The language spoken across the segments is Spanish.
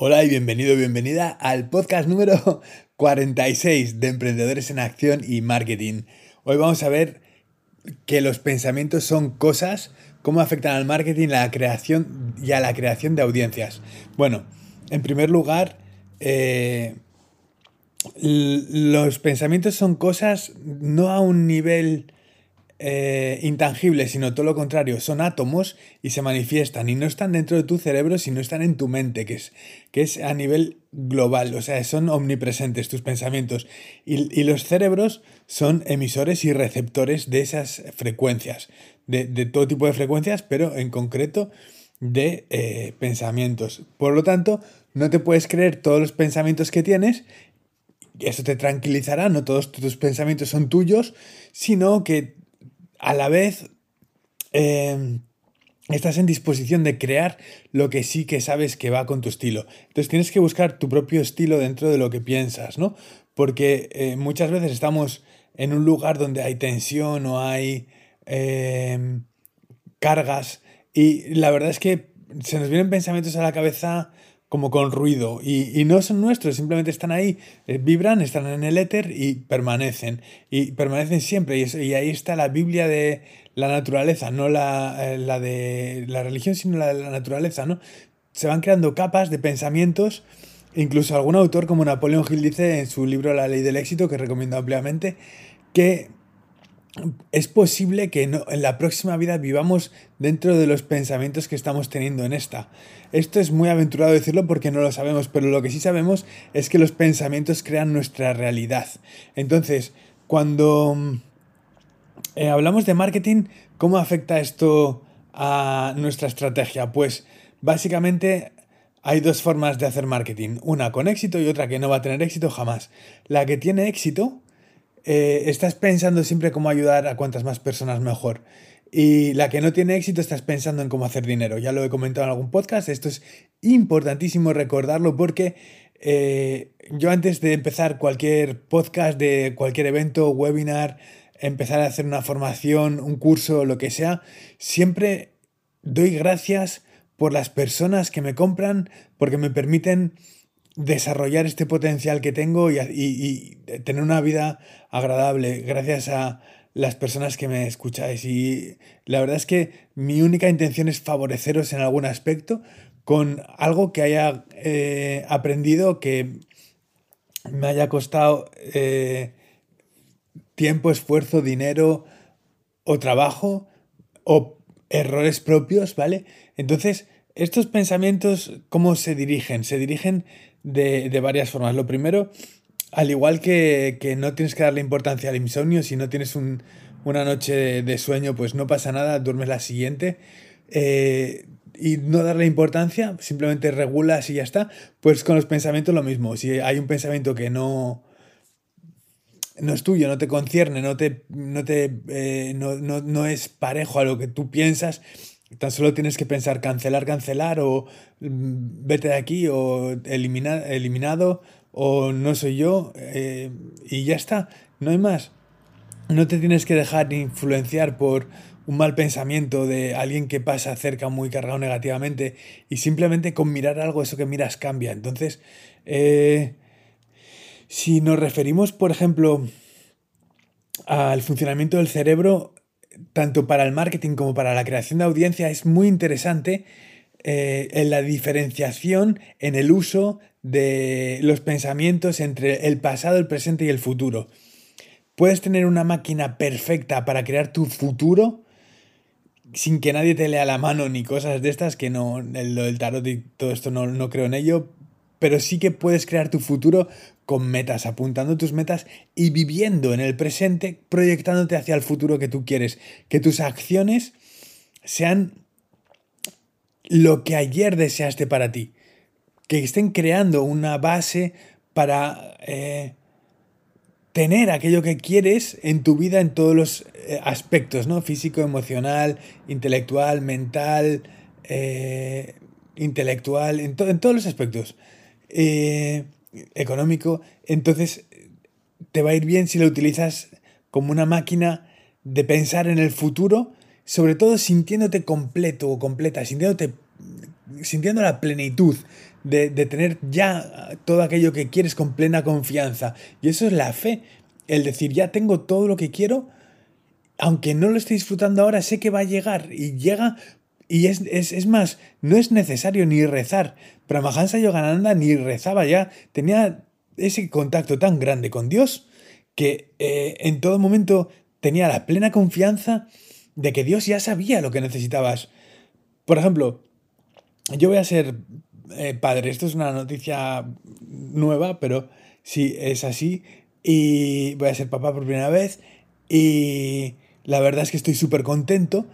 Hola y bienvenido, bienvenida al podcast número 46 de Emprendedores en Acción y Marketing. Hoy vamos a ver que los pensamientos son cosas, cómo afectan al marketing, la creación y a la creación de audiencias. Bueno, en primer lugar, eh, los pensamientos son cosas no a un nivel eh, intangibles, sino todo lo contrario, son átomos y se manifiestan y no están dentro de tu cerebro, sino están en tu mente, que es, que es a nivel global, o sea, son omnipresentes tus pensamientos. Y, los cerebros son emisores y receptores de esas frecuencias, de, todo tipo de frecuencias, pero en concreto de eh, pensamientos. Por lo tanto, no te puedes creer todos los pensamientos que tienes eso te tranquilizará, no todos tus pensamientos son tuyos, sino que a la vez em, estás en disposición de crear lo que sí que sabes que va con tu estilo. Entonces tienes que buscar tu propio estilo dentro de lo que piensas, ¿no? Porque eh, muchas veces estamos en un lugar donde hay tensión o hay em, cargas y la verdad es que se nos vienen pensamientos a la cabeza como con ruido y, no son nuestros, simplemente están ahí, eh, vibran, están en el éter y permanecen. Y permanecen siempre. Y, ahí está la Biblia de la naturaleza, no la, eh, la, de la religión, sino la de la naturaleza, ¿no? Se van creando capas de pensamientos. Incluso algún autor como Napoleón Hill dice en su libro La ley del éxito, que recomiendo ampliamente, que es posible que en la próxima vida vivamos dentro de los pensamientos que estamos teniendo en esta. Esto es muy aventurado decirlo porque no lo sabemos, pero lo que sí sabemos es que los pensamientos crean nuestra realidad. Entonces, cuando eh, hablamos de marketing, ¿cómo afecta esto a nuestra estrategia? Pues básicamente hay dos formas de hacer marketing, una con éxito y otra que no va a tener éxito jamás. La que tiene éxito eh, estás pensando siempre cómo ayudar a cuantas más personas mejor. Y la que no tiene éxito estás pensando en cómo hacer dinero. Ya lo he comentado en algún podcast, esto es importantísimo recordarlo porque eh, yo antes de empezar cualquier podcast, de cualquier evento, webinar, empezar a hacer una formación, un curso, lo que sea, siempre doy gracias por las personas que me compran porque me permiten desarrollar este potencial que tengo y, tener una vida agradable gracias a las personas que me escucháis. Y la verdad es que mi única intención es favoreceros en algún aspecto con algo que haya eh, aprendido que me haya costado eh, tiempo, esfuerzo, dinero o trabajo o errores propios, ¿vale? Entonces, estos pensamientos, ¿cómo se dirigen? Se dirigen de, varias formas. Lo primero, al igual que, no tienes que darle importancia al insomnio, si no tienes una noche de, sueño, pues no pasa nada, duermes la siguiente. Eh, y no darle importancia, simplemente regulas y ya está. Pues con los pensamientos lo mismo. Si hay un pensamiento que no, no es tuyo, no te concierne, no, te, no, te, eh, no, no, es parejo a lo que tú piensas, Tan solo tienes que pensar cancelar, cancelar o mm, vete de aquí o eliminado o no soy yo eh, y ya está, no hay más. No te tienes que dejar influenciar por un mal pensamiento de alguien que pasa cerca muy cargado negativamente y simplemente con mirar algo eso que miras cambia. Entonces, eh, si nos referimos, por ejemplo, al funcionamiento del cerebro, tanto para el marketing como para la creación de audiencia, es muy interesante eh, en la diferenciación en el uso de los pensamientos entre el pasado, el presente y el futuro. Puedes tener una máquina perfecta para crear tu futuro sin que nadie te lea la mano ni cosas de estas, que no, lo del tarot y todo esto no, no creo en ello, pero sí que puedes crear tu futuro con metas, apuntando tus metas y viviendo en el presente, proyectándote hacia el futuro que tú quieres. Que tus acciones sean lo que ayer deseaste para ti. Que estén creando una base para eh, tener aquello que quieres en tu vida en todos los eh, aspectos, ¿no? Físico, emocional, intelectual, mental, eh, intelectual, en, en, todos los aspectos económico, entonces te va a ir bien si lo utilizas como una máquina de pensar en el futuro, sobre todo sintiéndote completo o completa, sintiéndote sintiendo la plenitud de, de tener ya todo aquello que quieres con plena confianza. Y eso es la fe, el decir, ya tengo todo lo que quiero, aunque no lo esté disfrutando ahora, sé que va a llegar y llega y es, es, más, no es necesario ni rezar. Pramahansa Yogananda ni rezaba ya, tenía ese contacto tan grande con Dios que eh, en todo momento tenía la plena confianza de que Dios ya sabía lo que necesitabas. Por ejemplo, yo voy a ser eh, padre, esto es una noticia nueva, pero sí es así, y voy a ser papá por primera vez, y la verdad es que estoy súper contento,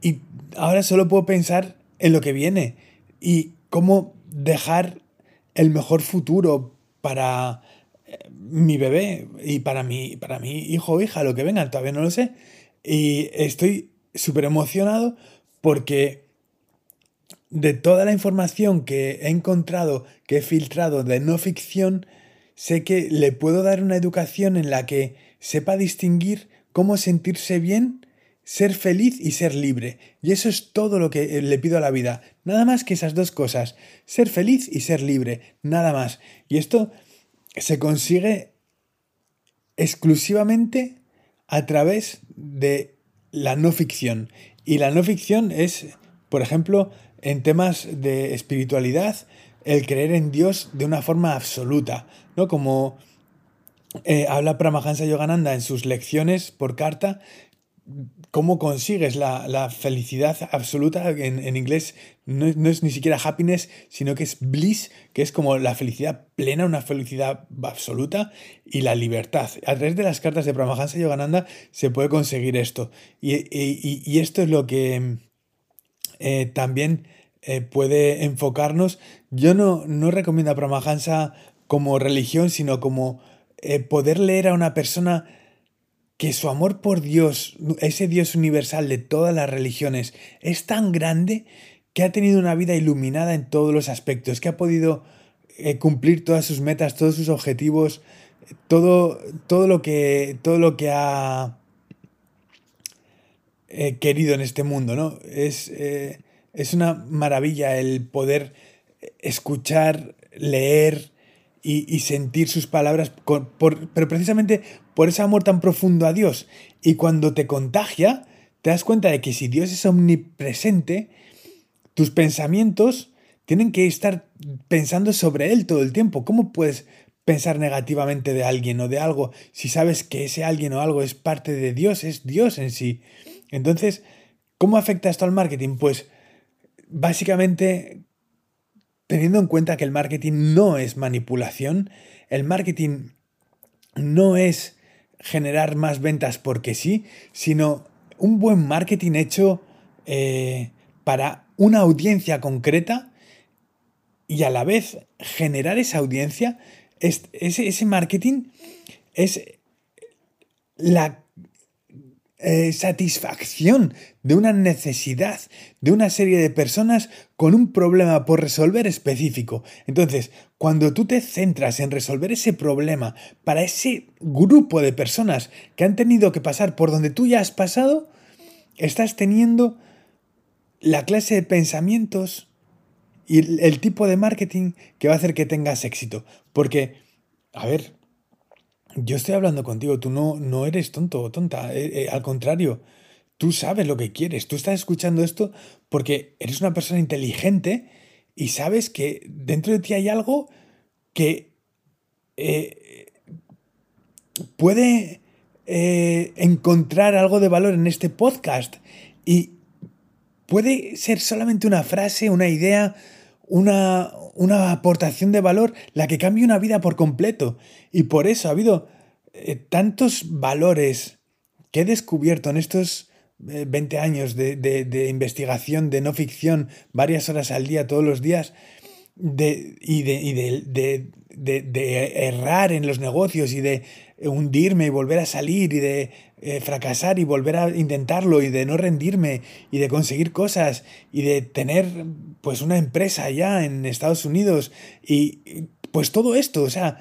y ahora solo puedo pensar en lo que viene, y cómo dejar el mejor futuro para eh, mi bebé y para mi, para mi hijo o hija, lo que venga, todavía no lo sé. Y estoy súper emocionado porque de toda la información que he encontrado, que he filtrado de no ficción, sé que le puedo dar una educación en la que sepa distinguir cómo sentirse bien, ser feliz y ser libre. Y eso es todo lo que le pido a la vida. Nada más que esas dos cosas. Ser feliz y ser libre. Nada más. Y esto se consigue exclusivamente a través de la no ficción. Y la no ficción es, por ejemplo, en temas de espiritualidad, el creer en Dios de una forma absoluta, ¿no? Como eh, habla Pramahansa Yogananda en sus lecciones por carta, cómo consigues la, felicidad absoluta. En, inglés no, es ni siquiera happiness, sino que es bliss, que es como la felicidad plena, una felicidad absoluta y la libertad. A través de las cartas de Pramahansa Yogananda se puede conseguir esto. Y, esto es lo que eh, también eh, puede enfocarnos. Yo no, no recomiendo a Pramahansa como religión, sino como eh, poder leer a una persona que su amor por Dios, ese Dios universal de todas las religiones, es tan grande que ha tenido una vida iluminada en todos los aspectos, que ha podido eh, cumplir todas sus metas, todos sus objetivos, todo, todo, lo, que, todo lo que ha eh, querido en este mundo, ¿no? Es, eh, es una maravilla el poder escuchar, leer, y, sentir sus palabras, pero precisamente por ese amor tan profundo a Dios. Y cuando te contagia, te das cuenta de que si Dios es omnipresente, tus pensamientos tienen que estar pensando sobre Él todo el tiempo. ¿Cómo puedes pensar negativamente de alguien o de algo si sabes que ese alguien o algo es parte de Dios, es Dios en sí? Entonces, ¿cómo afecta esto al marketing? Pues básicamente teniendo en cuenta que el marketing no es manipulación, el marketing no es generar más ventas porque sí, sino un buen marketing hecho eh, para una audiencia concreta y a la vez generar esa audiencia, ese, ese marketing es la eh, satisfacción de una necesidad de una serie de personas con un problema por resolver específico. Entonces, cuando tú te centras en resolver ese problema para ese grupo de personas que han tenido que pasar por donde tú ya has pasado, estás teniendo la clase de pensamientos y el tipo de marketing que va a hacer que tengas éxito. Porque, a ver, yo estoy hablando contigo, tú no, no eres tonto o tonta, eh, eh, al contrario, tú sabes lo que quieres, tú estás escuchando esto porque eres una persona inteligente y sabes que dentro de ti hay algo que eh, puede encontrar algo de valor en este podcast y puede ser solamente una frase, una idea, una, una aportación de valor la que cambia una vida por completo. Y por eso ha habido eh, tantos valores que he descubierto en estos 20 eh, años de, investigación, de no ficción, varias horas al día, todos los días, de, y, de, de, errar en los negocios y de hundirme y volver a salir y de eh, fracasar y volver a intentarlo y de no rendirme y de conseguir cosas y de tener pues una empresa allá en Estados Unidos y pues todo esto, o sea,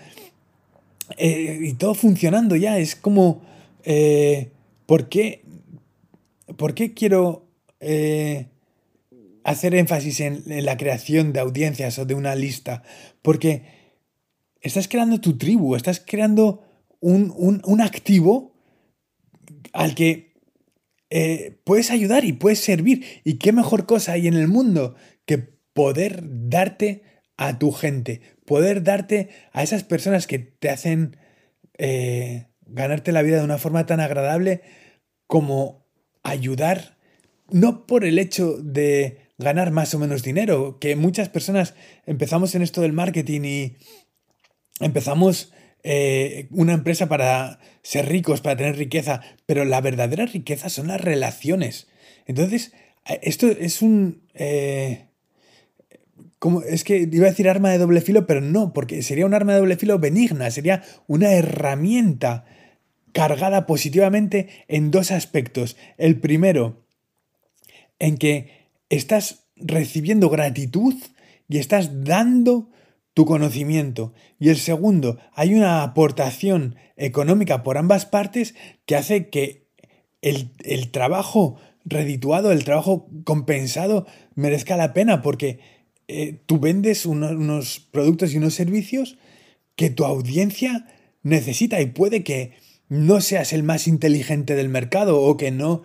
eh, y todo funcionando ya, es como, eh, ¿por, qué, ¿por qué quiero hacer énfasis en, la creación de audiencias o de una lista, porque estás creando tu tribu, estás creando un, activo al que eh, puedes ayudar y puedes servir. ¿Y qué mejor cosa hay en el mundo que poder darte a tu gente, poder darte a esas personas que te hacen eh, ganarte la vida de una forma tan agradable como ayudar, no por el hecho de ganar más o menos dinero, que muchas personas empezamos en esto del marketing y empezamos eh, una empresa para ser ricos, para tener riqueza, pero la verdadera riqueza son las relaciones. Entonces, esto es un... Eh, como, es que iba a decir arma de doble filo, pero no, porque sería un arma de doble filo benigna, sería una herramienta cargada positivamente en dos aspectos. El primero, en que estás recibiendo gratitud y estás dando tu conocimiento. Y el segundo, hay una aportación económica por ambas partes que hace que el, trabajo redituado, el trabajo compensado merezca la pena porque eh, tú vendes unos productos y unos servicios que tu audiencia necesita y puede que no seas el más inteligente del mercado o que no,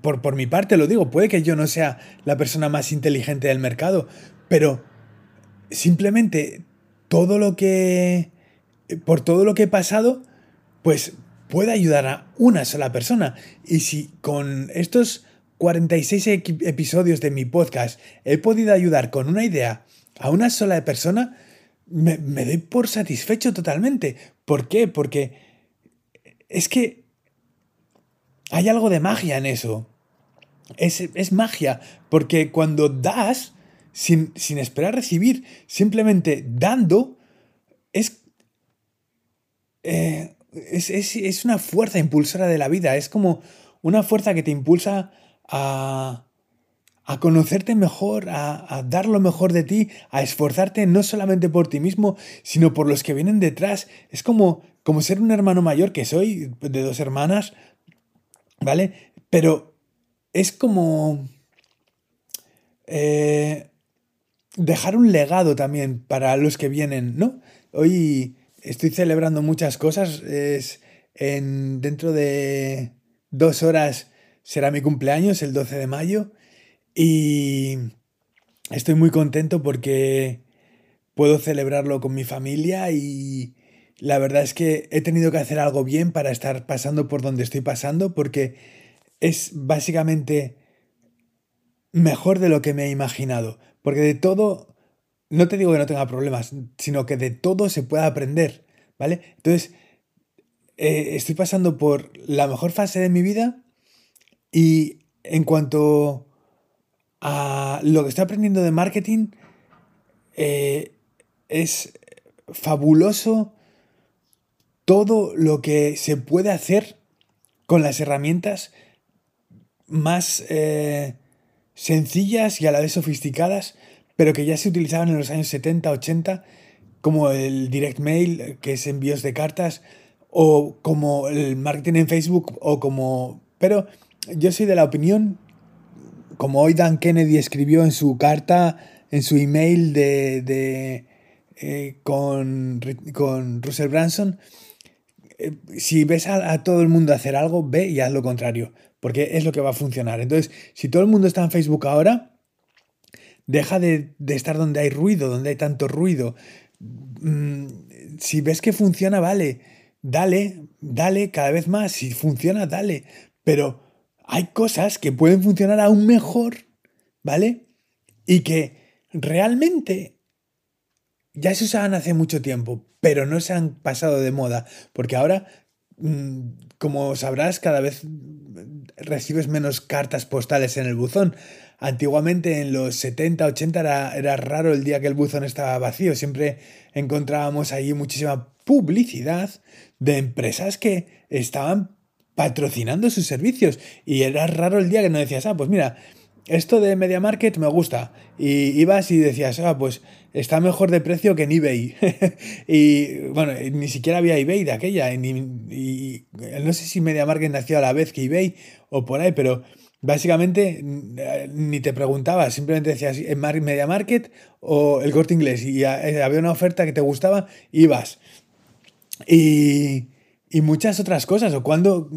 por, por mi parte lo digo, puede que yo no sea la persona más inteligente del mercado, pero simplemente todo lo que, por todo lo que he pasado, pues puede ayudar a una sola persona. Y si con estos 46 episodios de mi podcast he podido ayudar con una idea a una sola persona, me, doy por satisfecho totalmente. ¿Por qué? Porque es que hay algo de magia en eso. Es, es magia, porque cuando das, sin, esperar recibir, simplemente dando, eh, es, es, una fuerza impulsora de la vida, es como una fuerza que te impulsa a, a conocerte mejor, a, dar lo mejor de ti, a esforzarte no solamente por ti mismo, sino por los que vienen detrás. Es como, como ser un hermano mayor que soy, de dos hermanas, ¿vale? Pero es como... Eh, dejar un legado también para los que vienen, ¿no? Hoy estoy celebrando muchas cosas. Es en, dentro de dos horas será mi cumpleaños, el 12 de mayo. Y estoy muy contento porque puedo celebrarlo con mi familia y la verdad es que he tenido que hacer algo bien para estar pasando por donde estoy pasando porque es básicamente mejor de lo que me he imaginado. Porque de todo, no te digo que no tenga problemas, sino que de todo se puede aprender, ¿vale? Entonces, eh, estoy pasando por la mejor fase de mi vida y en cuanto a lo que estoy aprendiendo de marketing, eh, es fabuloso todo lo que se puede hacer con las herramientas más eh, sencillas y a la vez sofisticadas, pero que ya se utilizaban en los años 70, 80, como el direct mail, que es envíos de cartas, o como el marketing en Facebook, o como... Pero yo soy de la opinión, como hoy Dan Kennedy escribió en su carta, en su email de, de eh, con, con Russell Branson, eh, si ves a, a, todo el mundo hacer algo, ve y haz lo contrario porque es lo que va a funcionar. Entonces, si todo el mundo está en Facebook ahora, deja de, estar donde hay ruido, donde hay tanto ruido. Mm, si ves que funciona, vale, dale, dale cada vez más. Si funciona, dale. Pero hay cosas que pueden funcionar aún mejor, ¿vale? Y que realmente ya se usaban hace mucho tiempo, pero no se han pasado de moda, porque ahora como sabrás, cada vez recibes menos cartas postales en el buzón. Antiguamente, en los 70, 80, era, era, raro el día que el buzón estaba vacío. Siempre encontrábamos ahí muchísima publicidad de empresas que estaban patrocinando sus servicios. Y era raro el día que no decías, ah, pues mira, esto de Media Market me gusta. Y ibas y decías, ah, pues está mejor de precio que en eBay. y bueno, ni siquiera había eBay de aquella. Y, no sé si Media Market nació a la vez que eBay o por ahí, pero básicamente ni te preguntaba, simplemente decías en Media Market o el corte inglés y eh, había una oferta que te gustaba, ibas. Y, y muchas otras cosas, o cuando,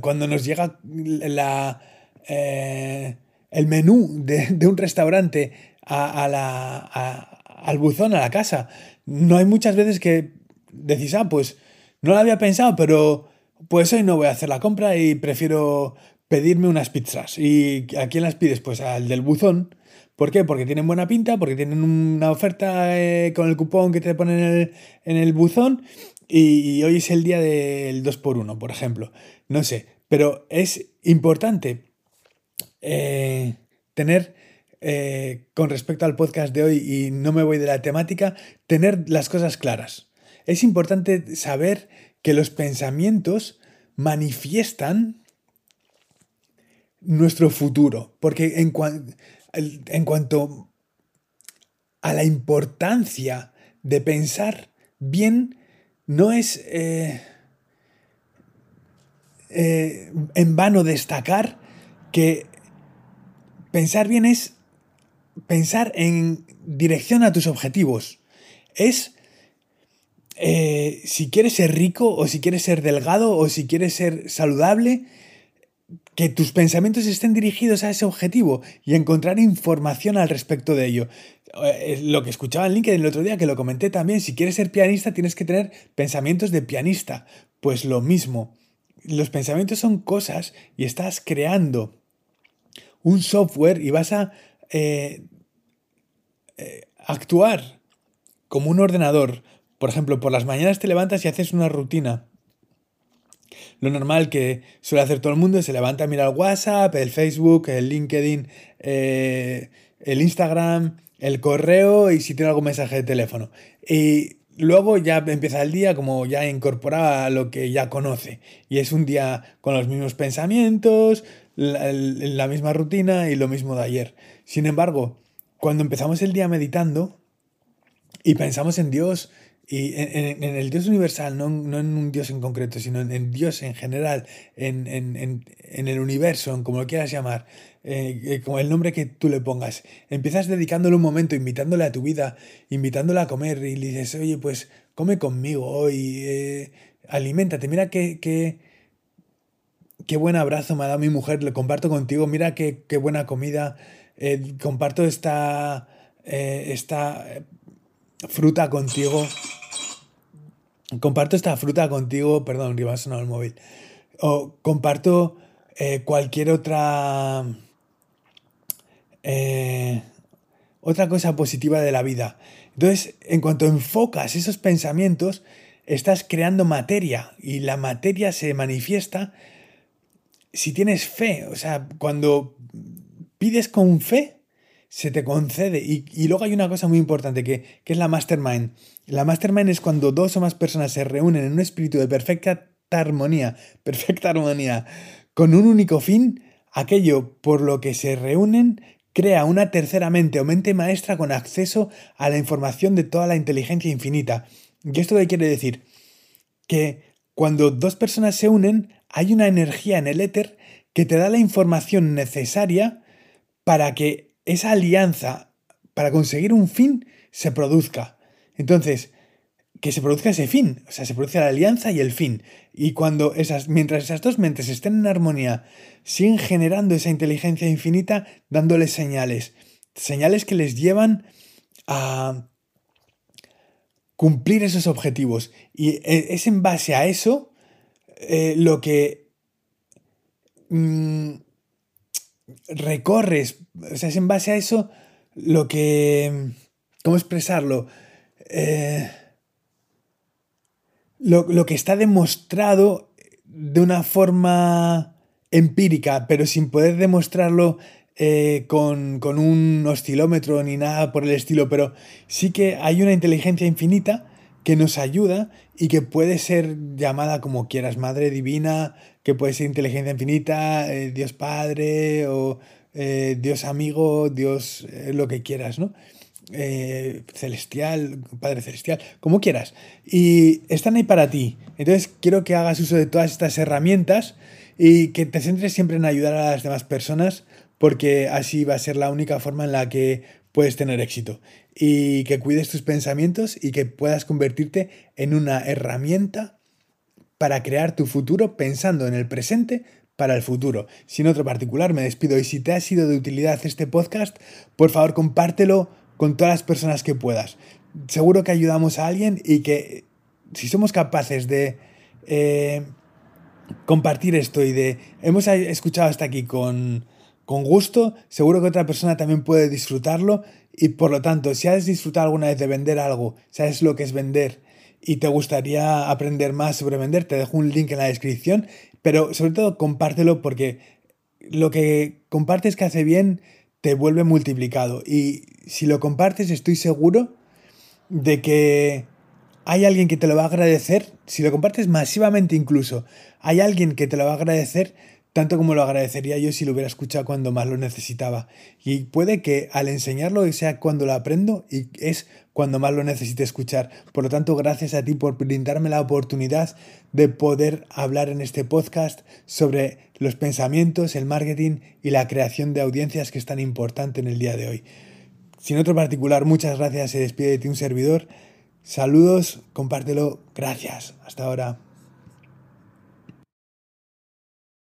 cuando nos llega la, eh, el menú de, un restaurante a, la, al buzón, a la casa. No hay muchas veces que decís, ah, pues no lo había pensado, pero pues hoy no voy a hacer la compra y prefiero pedirme unas pizzas. ¿Y a quién las pides? Pues al del buzón. ¿Por qué? Porque tienen buena pinta, porque tienen una oferta eh, con el cupón que te ponen en el, en el buzón y, hoy es el día del 2x1, por ejemplo. No sé, pero es importante eh, tener, eh, con respecto al podcast de hoy, y no me voy de la temática, tener las cosas claras. Es importante saber que los pensamientos manifiestan nuestro futuro, porque en, en cuanto a la importancia de pensar bien, no es eh, en vano destacar que pensar bien es pensar en dirección a tus objetivos. Es eh, si quieres ser rico o si quieres ser delgado o si quieres ser saludable, que tus pensamientos estén dirigidos a ese objetivo y encontrar información al respecto de ello. Eh, lo que escuchaba en LinkedIn el otro día, que lo comenté también, si quieres ser pianista tienes que tener pensamientos de pianista. Pues lo mismo, los pensamientos son cosas y estás creando un software y vas a eh, eh, actuar como un ordenador. Por ejemplo, por las mañanas te levantas y haces una rutina. Lo normal que suele hacer todo el mundo es se levanta a mirar WhatsApp, el Facebook, el LinkedIn, el Instagram, el correo y si tiene algún mensaje de teléfono. Y luego ya empieza el día como ya incorporada a lo que ya conoce. Y es un día con los mismos pensamientos, la, misma rutina y lo mismo de ayer. Sin embargo, cuando empezamos el día meditando y pensamos en Dios y en, el Dios universal, no, en un Dios en concreto, sino en, Dios en general, en, el universo, en como lo quieras llamar, eh, eh, como el nombre que tú le pongas, empiezas dedicándole un momento, invitándole a tu vida, invitándole a comer y le dices, oye, pues come conmigo hoy, eh, aliméntate, mira qué, qué buen abrazo me ha dado mi mujer, le comparto contigo, mira qué, qué buena comida, comparto esta, esta fruta contigo comparto esta fruta contigo, perdón, que me ha sonado el móvil, o comparto eh, cualquier otra, eh, otra cosa positiva de la vida. Entonces, en cuanto enfocas esos pensamientos, estás creando materia y la materia se manifiesta si tienes fe. O sea, cuando pides con fe, se te concede. Y, luego hay una cosa muy importante que, que, es la mastermind. La mastermind es cuando dos o más personas se reúnen en un espíritu de perfecta armonía, perfecta armonía, con un único fin, aquello por lo que se reúnen crea una tercera mente o mente maestra con acceso a la información de toda la inteligencia infinita. ¿Y esto qué quiere decir? Que cuando dos personas se unen, hay una energía en el éter que te da la información necesaria para que esa alianza para conseguir un fin se produzca. Entonces, que se produzca ese fin, o sea, se produce la alianza y el fin. Y cuando esas, mientras esas dos mentes estén en armonía, siguen generando esa inteligencia infinita, dándoles señales, señales que les llevan a cumplir esos objetivos. Y e, es en base a eso eh, lo que mm, recorres, o sea, es en base a eso lo que... ¿Cómo expresarlo? Eh, lo, que está demostrado de una forma empírica, pero sin poder demostrarlo eh, con, con, un oscilómetro ni nada por el estilo, pero sí que hay una inteligencia infinita que nos ayuda y que puede ser llamada como quieras, Madre Divina, que puede ser inteligencia infinita, eh, Dios Padre o eh, Dios amigo, Dios eh, lo que quieras, ¿no? celestial, Padre Celestial, como quieras. Y están ahí para ti. Entonces quiero que hagas uso de todas estas herramientas y que te centres siempre en ayudar a las demás personas porque así va a ser la única forma en la que puedes tener éxito. Y que cuides tus pensamientos y que puedas convertirte en una herramienta para crear tu futuro pensando en el presente para el futuro. Sin otro particular, me despido y si te ha sido de utilidad este podcast, por favor compártelo con todas las personas que puedas. Seguro que ayudamos a alguien y que si somos capaces de eh, compartir esto y de hemos escuchado hasta aquí con, con gusto, seguro que otra persona también puede disfrutarlo y por lo tanto, si has disfrutado alguna vez de vender algo, sabes lo que es vender y te gustaría aprender más sobre vender, te dejo un link en la descripción, pero sobre todo compártelo porque lo que compartes que hace bien te vuelve multiplicado. Y si lo compartes estoy seguro de que hay alguien que te lo va a agradecer, si lo compartes masivamente incluso, hay alguien que te lo va a agradecer tanto como lo agradecería yo si lo hubiera escuchado cuando más lo necesitaba. Y puede que al enseñarlo sea cuando lo aprendo y es cuando más lo necesite escuchar. Por lo tanto, gracias a ti por brindarme la oportunidad de poder hablar en este podcast sobre los pensamientos, el marketing y la creación de audiencias que es tan importante en el día de hoy. Sin otro particular, muchas gracias. Se despide de ti un servidor. Saludos, compártelo. Gracias. Hasta ahora.